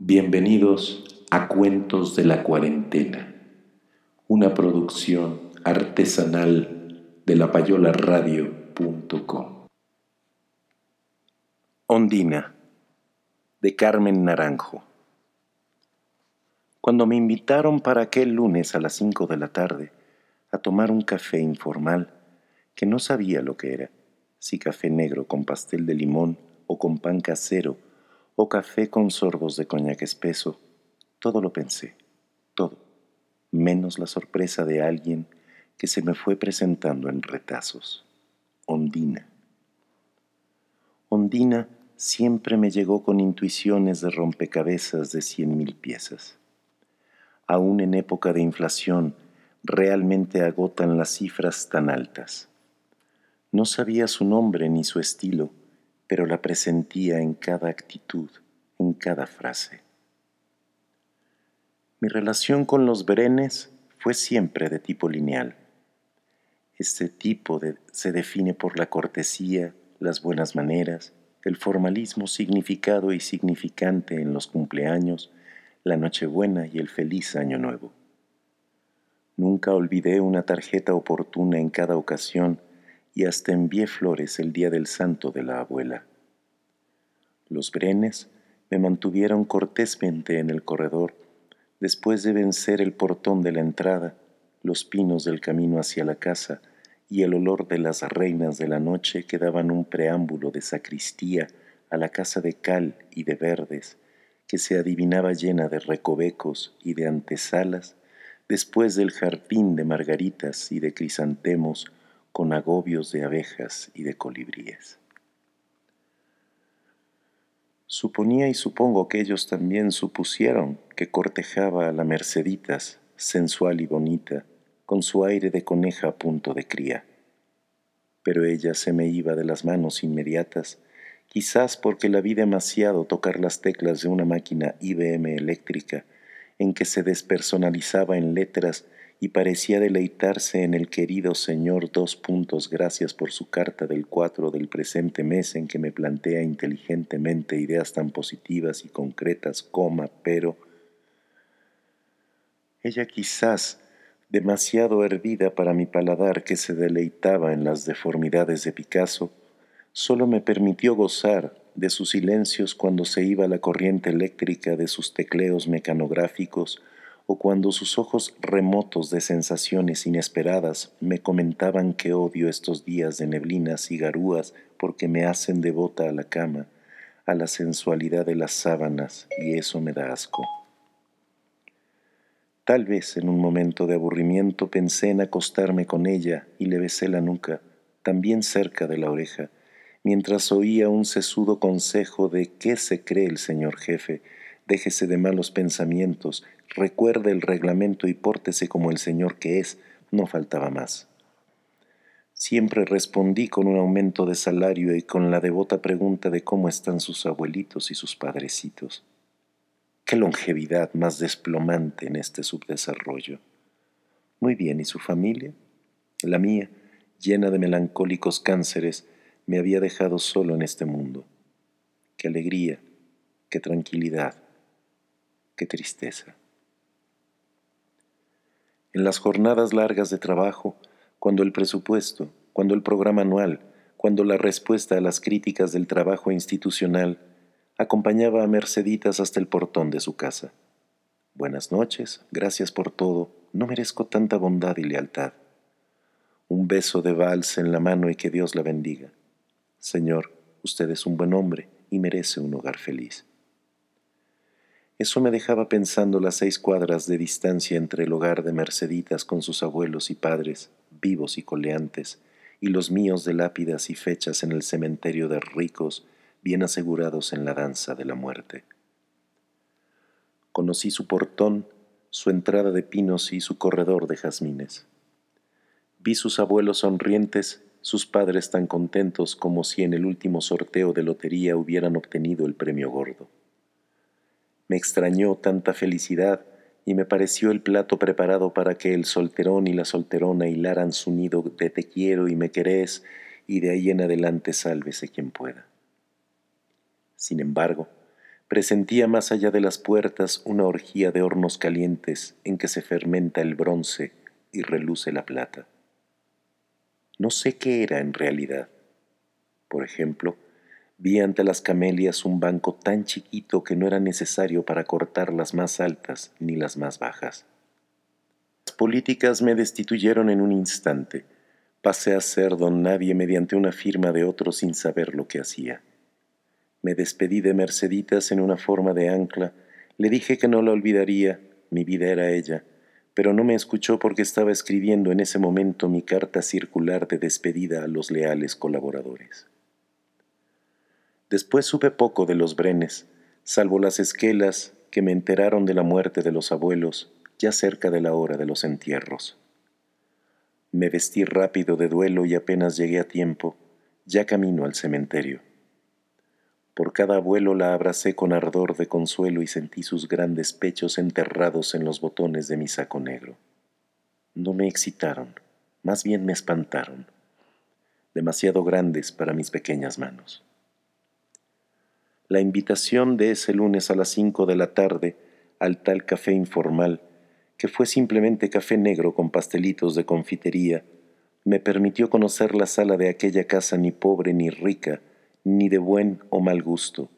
Bienvenidos a Cuentos de la Cuarentena, una producción artesanal de lapayolaradio.com. Ondina, de Carmen Naranjo. Cuando me invitaron para aquel lunes a las cinco de la tarde a tomar un café informal, que no sabía lo que era, si café negro con pastel de limón o con pan casero, o café con sorbos de coñac espeso, todo lo pensé, todo, menos la sorpresa de alguien que se me fue presentando en retazos. Ondina. Ondina siempre me llegó con intuiciones de rompecabezas de cien mil piezas. Aún en época de inflación, realmente agotan las cifras tan altas. No sabía su nombre ni su estilo, pero la presentía en cada actitud, en cada frase. Mi relación con los berenes fue siempre de tipo lineal. Este tipo se define por la cortesía, las buenas maneras, el formalismo significado y significante en los cumpleaños, la Nochebuena y el feliz Año Nuevo. Nunca olvidé una tarjeta oportuna en cada ocasión y hasta envié flores el día del santo de la abuela. Los brenes me mantuvieron cortésmente en el corredor después de vencer el portón de la entrada, los pinos del camino hacia la casa y el olor de las reinas de la noche que daban un preámbulo de sacristía a la casa de cal y de verdes, que se adivinaba llena de recovecos y de antesalas, después del jardín de margaritas y de crisantemos con agobios de abejas y de colibríes. Suponía y supongo que ellos también supusieron que cortejaba a la Merceditas, sensual y bonita, con su aire de coneja a punto de cría. Pero ella se me iba de las manos inmediatas, quizás porque la vi demasiado tocar las teclas de una máquina IBM eléctrica en que se despersonalizaba en letras y parecía deleitarse en el querido señor dos puntos. Gracias por su carta del cuatro del presente mes en que me plantea inteligentemente ideas tan positivas y concretas, coma, pero ella quizás demasiado hervida para mi paladar que se deleitaba en las deformidades de Picasso, solo me permitió gozar de sus silencios cuando se iba la corriente eléctrica de sus tecleos mecanográficos o cuando sus ojos remotos de sensaciones inesperadas me comentaban que odio estos días de neblinas y garúas porque me hacen devota a la cama, a la sensualidad de las sábanas, y eso me da asco. Tal vez en un momento de aburrimiento pensé en acostarme con ella y le besé la nuca, también cerca de la oreja, mientras oía un sesudo consejo de qué se cree el señor jefe, déjese de malos pensamientos, recuerde el reglamento y pórtese como el señor que es, no faltaba más. Siempre respondí con un aumento de salario y con la devota pregunta de cómo están sus abuelitos y sus padrecitos. Qué longevidad más desplomante en este subdesarrollo. Muy bien, ¿y su familia? La mía, llena de melancólicos cánceres, me había dejado solo en este mundo. Qué alegría, qué tranquilidad, qué tristeza. En las jornadas largas de trabajo, cuando el presupuesto, cuando el programa anual, cuando la respuesta a las críticas del trabajo institucional acompañaba a Merceditas hasta el portón de su casa. Buenas noches, gracias por todo, no merezco tanta bondad y lealtad. Un beso de vals en la mano y que Dios la bendiga. Señor, usted es un buen hombre y merece un hogar feliz. Eso me dejaba pensando las seis cuadras de distancia entre el hogar de Merceditas con sus abuelos y padres, vivos y coleantes, y los míos de lápidas y fechas en el cementerio de ricos bien asegurados en la danza de la muerte. Conocí su portón, su entrada de pinos y su corredor de jazmines. Vi sus abuelos sonrientes, sus padres tan contentos como si en el último sorteo de lotería hubieran obtenido el premio gordo. Me extrañó tanta felicidad y me pareció el plato preparado para que el solterón y la solterona hilaran su nido de te quiero y me querés y de ahí en adelante sálvese quien pueda. Sin embargo, presentía más allá de las puertas una orgía de hornos calientes en que se fermenta el bronce y reluce la plata. No sé qué era en realidad. Por ejemplo, Vi ante las camelias un banco tan chiquito que no era necesario para cortar las más altas ni las más bajas. Las políticas me destituyeron en un instante. Pasé a ser don nadie mediante una firma de otro sin saber lo que hacía. Me despedí de Merceditas en una forma de ancla, le dije que no la olvidaría, mi vida era ella, pero no me escuchó porque estaba escribiendo en ese momento mi carta circular de despedida a los leales colaboradores. Después supe poco de los Brenes, salvo las esquelas que me enteraron de la muerte de los abuelos ya cerca de la hora de los entierros. Me vestí rápido de duelo y apenas llegué a tiempo, ya camino al cementerio. Por cada abuelo la abracé con ardor de consuelo y sentí sus grandes pechos enterrados en los botones de mi saco negro. No me excitaron, más bien me espantaron, demasiado grandes para mis pequeñas manos la invitación de ese lunes a las cinco de la tarde al tal café informal, que fue simplemente café negro con pastelitos de confitería, me permitió conocer la sala de aquella casa ni pobre ni rica, ni de buen o mal gusto,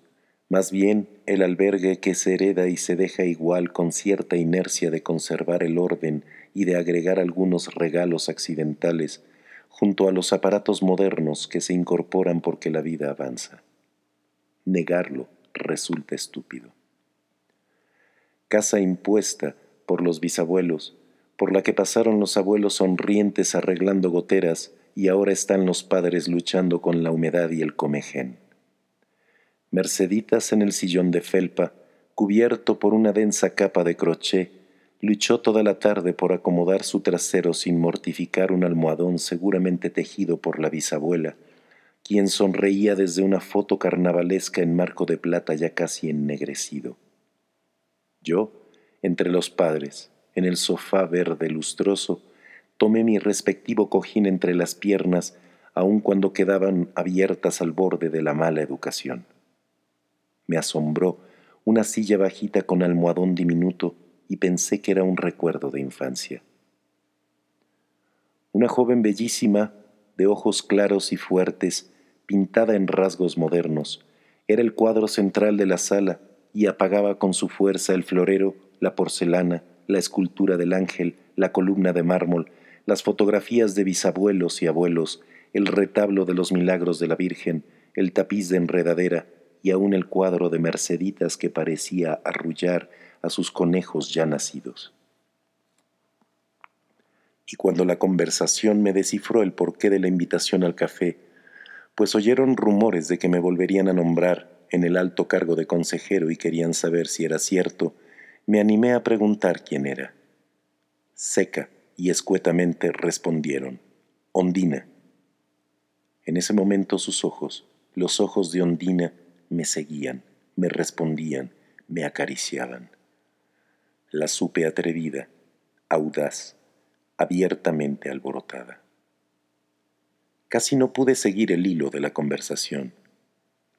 más bien el albergue que se hereda y se deja igual con cierta inercia de conservar el orden y de agregar algunos regalos accidentales junto a los aparatos modernos que se incorporan porque la vida avanza negarlo resulta estúpido. Casa impuesta por los bisabuelos, por la que pasaron los abuelos sonrientes arreglando goteras y ahora están los padres luchando con la humedad y el comején. Merceditas en el sillón de felpa, cubierto por una densa capa de crochet, luchó toda la tarde por acomodar su trasero sin mortificar un almohadón seguramente tejido por la bisabuela, quien sonreía desde una foto carnavalesca en marco de plata ya casi ennegrecido. Yo, entre los padres, en el sofá verde lustroso, tomé mi respectivo cojín entre las piernas, aun cuando quedaban abiertas al borde de la mala educación. Me asombró una silla bajita con almohadón diminuto y pensé que era un recuerdo de infancia. Una joven bellísima, de ojos claros y fuertes, pintada en rasgos modernos. Era el cuadro central de la sala y apagaba con su fuerza el florero, la porcelana, la escultura del ángel, la columna de mármol, las fotografías de bisabuelos y abuelos, el retablo de los milagros de la Virgen, el tapiz de enredadera y aún el cuadro de Merceditas que parecía arrullar a sus conejos ya nacidos. Y cuando la conversación me descifró el porqué de la invitación al café, pues oyeron rumores de que me volverían a nombrar en el alto cargo de consejero y querían saber si era cierto, me animé a preguntar quién era. Seca y escuetamente respondieron, Ondina. En ese momento sus ojos, los ojos de Ondina, me seguían, me respondían, me acariciaban. La supe atrevida, audaz, abiertamente alborotada. Casi no pude seguir el hilo de la conversación.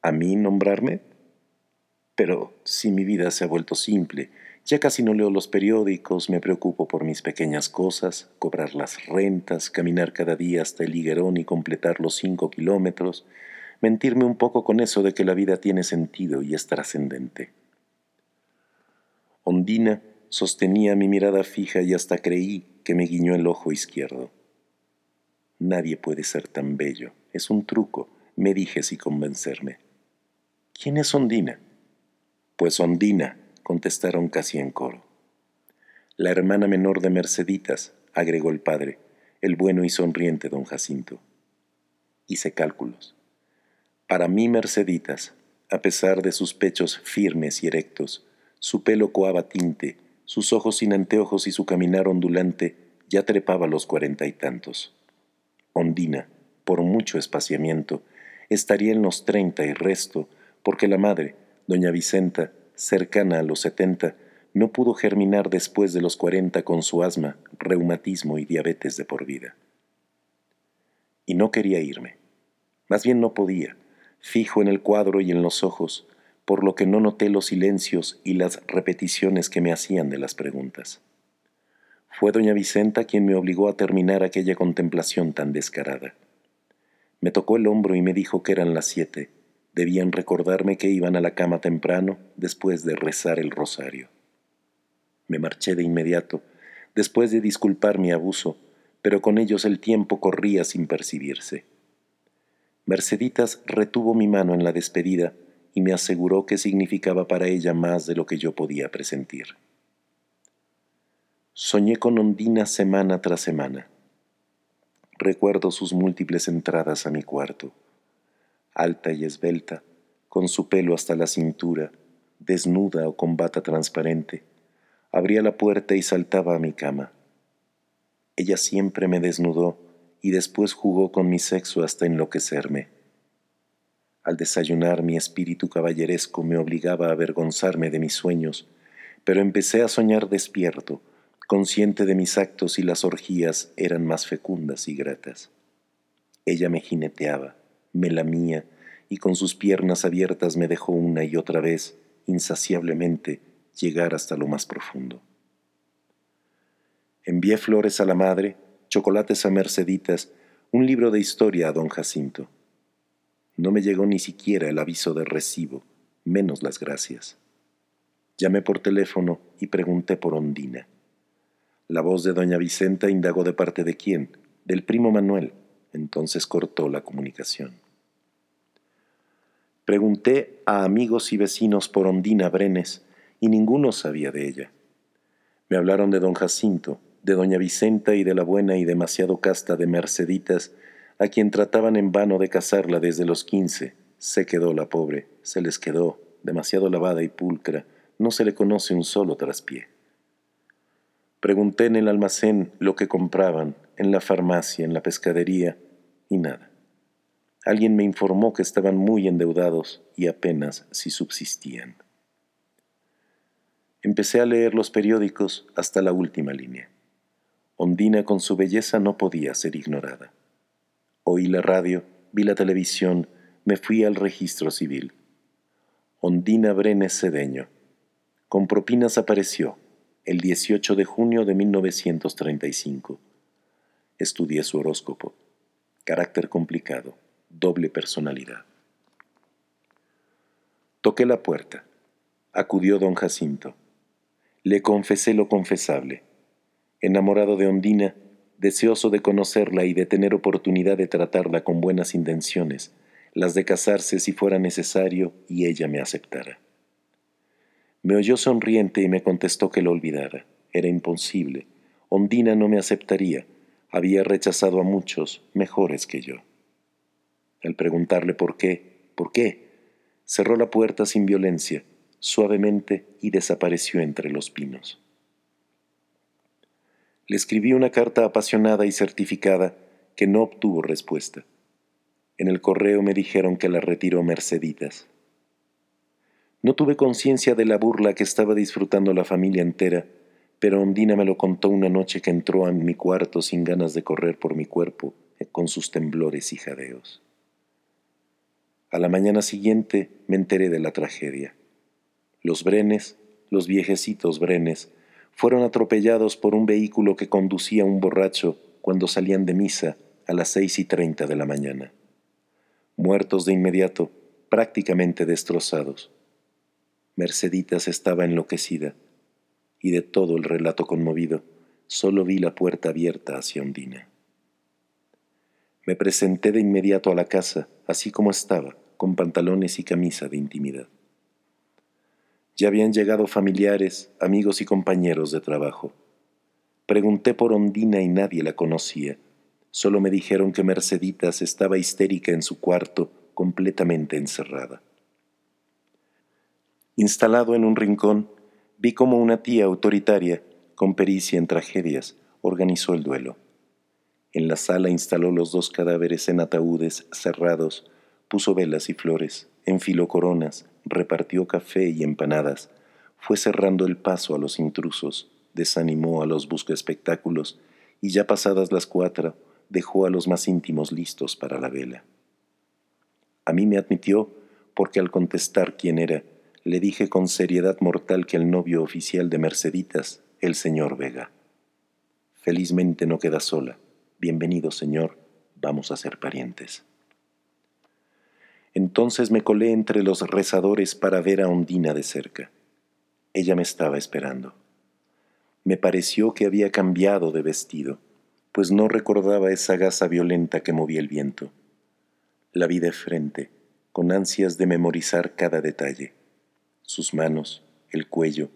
¿A mí nombrarme? Pero si mi vida se ha vuelto simple, ya casi no leo los periódicos, me preocupo por mis pequeñas cosas, cobrar las rentas, caminar cada día hasta el higuerón y completar los cinco kilómetros, mentirme un poco con eso de que la vida tiene sentido y es trascendente. Ondina sostenía mi mirada fija y hasta creí que me guiñó el ojo izquierdo. Nadie puede ser tan bello. Es un truco, me dije sin convencerme. ¿Quién es Ondina? Pues Ondina, contestaron casi en coro. La hermana menor de Merceditas, agregó el padre, el bueno y sonriente don Jacinto. Hice cálculos. Para mí Merceditas, a pesar de sus pechos firmes y erectos, Su pelo coaba tinte, sus ojos sin anteojos y su caminar ondulante ya trepaba los cuarenta y tantos. Ondina, por mucho espaciamiento, estaría en los treinta y resto, porque la madre, doña Vicenta, cercana a los setenta, no pudo germinar después de los cuarenta con su asma, reumatismo y diabetes de por vida. Y no quería irme. Más bien no podía, fijo en el cuadro y en los ojos, por lo que no noté los silencios y las repeticiones que me hacían de las preguntas. Fue doña Vicenta quien me obligó a terminar aquella contemplación tan descarada. Me tocó el hombro y me dijo que eran las siete. Debían recordarme que iban a la cama temprano después de rezar el rosario. Me marché de inmediato, después de disculpar mi abuso, pero con ellos el tiempo corría sin percibirse. Merceditas retuvo mi mano en la despedida y me aseguró que significaba para ella más de lo que yo podía presentir. Soñé con Ondina semana tras semana. Recuerdo sus múltiples entradas a mi cuarto, alta y esbelta, con su pelo hasta la cintura, desnuda o con bata transparente, abría la puerta y saltaba a mi cama. Ella siempre me desnudó y después jugó con mi sexo hasta enloquecerme. Al desayunar mi espíritu caballeresco me obligaba a avergonzarme de mis sueños, pero empecé a soñar despierto, consciente de mis actos y las orgías eran más fecundas y gratas. Ella me jineteaba, me lamía y con sus piernas abiertas me dejó una y otra vez, insaciablemente, llegar hasta lo más profundo. Envié flores a la madre, chocolates a Merceditas, un libro de historia a don Jacinto. No me llegó ni siquiera el aviso de recibo, menos las gracias. Llamé por teléfono y pregunté por Ondina. La voz de doña Vicenta indagó de parte de quién, del primo Manuel, entonces cortó la comunicación. Pregunté a amigos y vecinos por Ondina Brenes, y ninguno sabía de ella. Me hablaron de don Jacinto, de doña Vicenta y de la buena y demasiado casta de Merceditas, a quien trataban en vano de casarla desde los quince. Se quedó la pobre, se les quedó, demasiado lavada y pulcra, no se le conoce un solo traspié. Pregunté en el almacén lo que compraban, en la farmacia, en la pescadería, y nada. Alguien me informó que estaban muy endeudados y apenas si subsistían. Empecé a leer los periódicos hasta la última línea. Ondina con su belleza no podía ser ignorada. Oí la radio, vi la televisión, me fui al registro civil. Ondina Brenes Cedeño. Con propinas apareció el 18 de junio de 1935. Estudié su horóscopo. Carácter complicado, doble personalidad. Toqué la puerta. Acudió don Jacinto. Le confesé lo confesable. Enamorado de Ondina, deseoso de conocerla y de tener oportunidad de tratarla con buenas intenciones, las de casarse si fuera necesario y ella me aceptara. Me oyó sonriente y me contestó que lo olvidara. Era imposible. Ondina no me aceptaría. Había rechazado a muchos mejores que yo. Al preguntarle por qué, por qué, cerró la puerta sin violencia suavemente y desapareció entre los pinos. Le escribí una carta apasionada y certificada que no obtuvo respuesta. En el correo me dijeron que la retiró Merceditas. No tuve conciencia de la burla que estaba disfrutando la familia entera, pero Ondina me lo contó una noche que entró a mi cuarto sin ganas de correr por mi cuerpo, eh, con sus temblores y jadeos. A la mañana siguiente me enteré de la tragedia. Los Brenes, los viejecitos Brenes, fueron atropellados por un vehículo que conducía un borracho cuando salían de misa a las seis y treinta de la mañana. Muertos de inmediato, prácticamente destrozados. Merceditas estaba enloquecida, y de todo el relato conmovido, solo vi la puerta abierta hacia Ondina. Me presenté de inmediato a la casa, así como estaba, con pantalones y camisa de intimidad. Ya habían llegado familiares, amigos y compañeros de trabajo. Pregunté por Ondina y nadie la conocía. Solo me dijeron que Merceditas estaba histérica en su cuarto, completamente encerrada. Instalado en un rincón, Vi como una tía autoritaria, con pericia en tragedias, organizó el duelo. En la sala instaló los dos cadáveres en ataúdes cerrados, puso velas y flores, enfiló coronas, repartió café y empanadas, fue cerrando el paso a los intrusos, desanimó a los espectáculos y ya pasadas las cuatro dejó a los más íntimos listos para la vela. A mí me admitió porque al contestar quién era, le dije con seriedad mortal que el novio oficial de Merceditas, el señor Vega. Felizmente no queda sola. Bienvenido, señor, vamos a ser parientes. Entonces me colé entre los rezadores para ver a Ondina de cerca. Ella me estaba esperando. Me pareció que había cambiado de vestido, pues no recordaba esa gasa violenta que movía el viento. La vi de frente, con ansias de memorizar cada detalle. Sus manos, el cuello,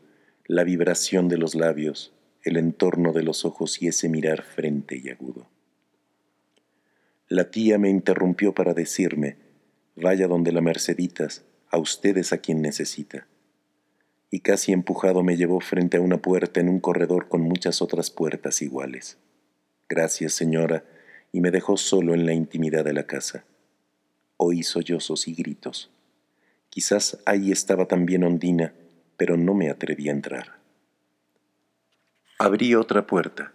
la vibración de los labios, el entorno de los ojos y ese mirar frente y agudo. La tía me interrumpió para decirme, vaya donde la Merceditas, a ustedes a quien necesita. Y casi empujado me llevó frente a una puerta en un corredor con muchas otras puertas iguales. Gracias, señora, y me dejó solo en la intimidad de la casa. Oí sollozos y gritos. Quizás ahí estaba también Ondina, pero no me atreví a entrar. Abrí otra puerta.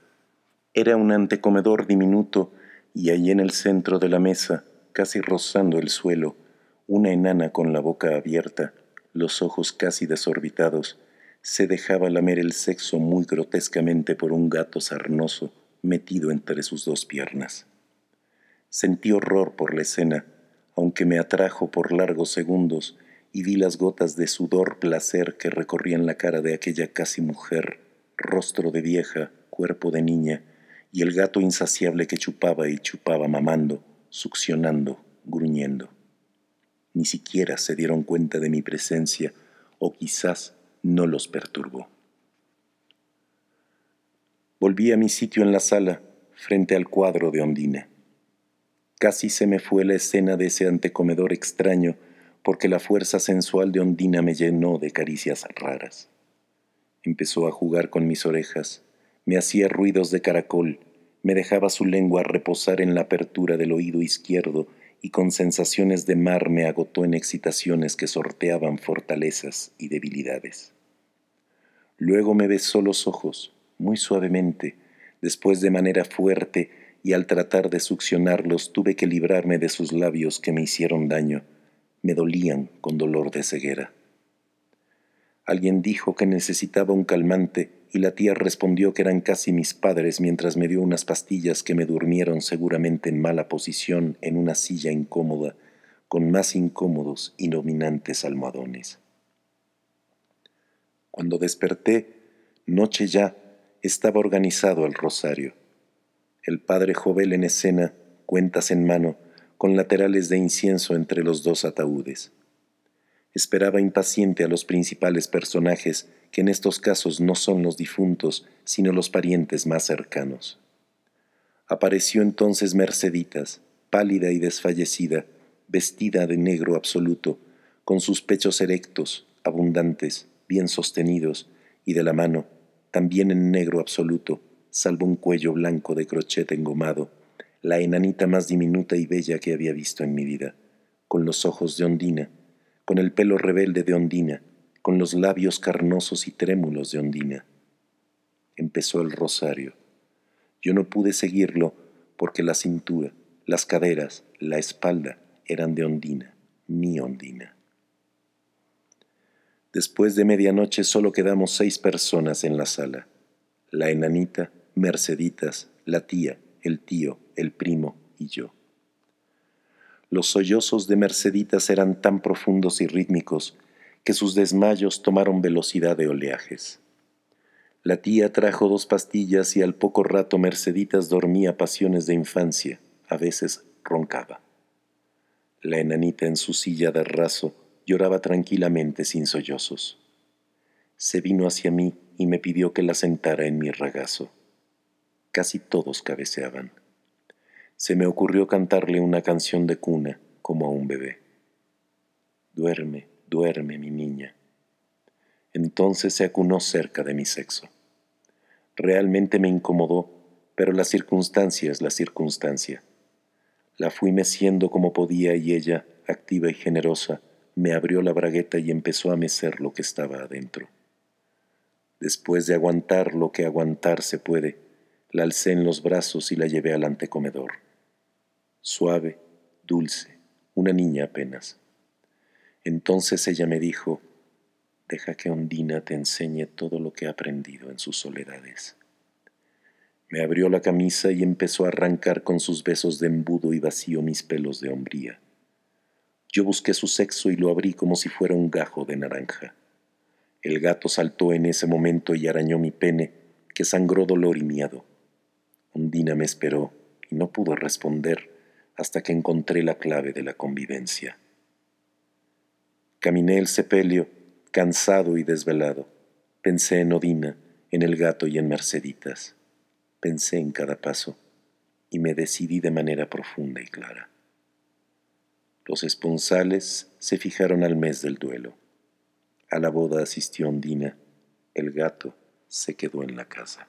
Era un antecomedor diminuto y allí en el centro de la mesa, casi rozando el suelo, una enana con la boca abierta, los ojos casi desorbitados, se dejaba lamer el sexo muy grotescamente por un gato sarnoso metido entre sus dos piernas. Sentí horror por la escena, aunque me atrajo por largos segundos y vi las gotas de sudor placer que recorrían la cara de aquella casi mujer, rostro de vieja, cuerpo de niña, y el gato insaciable que chupaba y chupaba mamando, succionando, gruñendo. Ni siquiera se dieron cuenta de mi presencia o quizás no los perturbó. Volví a mi sitio en la sala, frente al cuadro de Ondina. Casi se me fue la escena de ese antecomedor extraño porque la fuerza sensual de Ondina me llenó de caricias raras. Empezó a jugar con mis orejas, me hacía ruidos de caracol, me dejaba su lengua reposar en la apertura del oído izquierdo y con sensaciones de mar me agotó en excitaciones que sorteaban fortalezas y debilidades. Luego me besó los ojos, muy suavemente, después de manera fuerte, y al tratar de succionarlos tuve que librarme de sus labios que me hicieron daño, me dolían con dolor de ceguera. Alguien dijo que necesitaba un calmante y la tía respondió que eran casi mis padres mientras me dio unas pastillas que me durmieron seguramente en mala posición en una silla incómoda, con más incómodos y dominantes almohadones. Cuando desperté, noche ya, estaba organizado el rosario. El padre Jovel en escena, cuentas en mano, con laterales de incienso entre los dos ataúdes. Esperaba impaciente a los principales personajes, que en estos casos no son los difuntos, sino los parientes más cercanos. Apareció entonces Merceditas, pálida y desfallecida, vestida de negro absoluto, con sus pechos erectos, abundantes, bien sostenidos, y de la mano, también en negro absoluto, salvo un cuello blanco de crochet engomado, la enanita más diminuta y bella que había visto en mi vida, con los ojos de ondina, con el pelo rebelde de Ondina, con los labios carnosos y trémulos de Ondina. Empezó el rosario. Yo no pude seguirlo porque la cintura, las caderas, la espalda eran de Ondina, mi Ondina. Después de medianoche solo quedamos seis personas en la sala. La enanita, Merceditas, la tía, el tío, el primo y yo. Los sollozos de Merceditas eran tan profundos y rítmicos que sus desmayos tomaron velocidad de oleajes. La tía trajo dos pastillas y al poco rato Merceditas dormía pasiones de infancia, a veces roncaba. La enanita en su silla de raso lloraba tranquilamente sin sollozos. Se vino hacia mí y me pidió que la sentara en mi regazo. Casi todos cabeceaban se me ocurrió cantarle una canción de cuna como a un bebé. Duerme, duerme, mi niña. Entonces se acunó cerca de mi sexo. Realmente me incomodó, pero la circunstancia es la circunstancia. La fui meciendo como podía y ella, activa y generosa, me abrió la bragueta y empezó a mecer lo que estaba adentro. Después de aguantar lo que aguantar se puede, la alcé en los brazos y la llevé al antecomedor. Suave, dulce, una niña apenas. Entonces ella me dijo, deja que Ondina te enseñe todo lo que ha aprendido en sus soledades. Me abrió la camisa y empezó a arrancar con sus besos de embudo y vacío mis pelos de hombría. Yo busqué su sexo y lo abrí como si fuera un gajo de naranja. El gato saltó en ese momento y arañó mi pene, que sangró dolor y miedo. Ondina me esperó y no pudo responder hasta que encontré la clave de la convivencia. Caminé el sepelio, cansado y desvelado. Pensé en Odina, en el gato y en Merceditas. Pensé en cada paso y me decidí de manera profunda y clara. Los esponsales se fijaron al mes del duelo. A la boda asistió Ondina. El gato se quedó en la casa.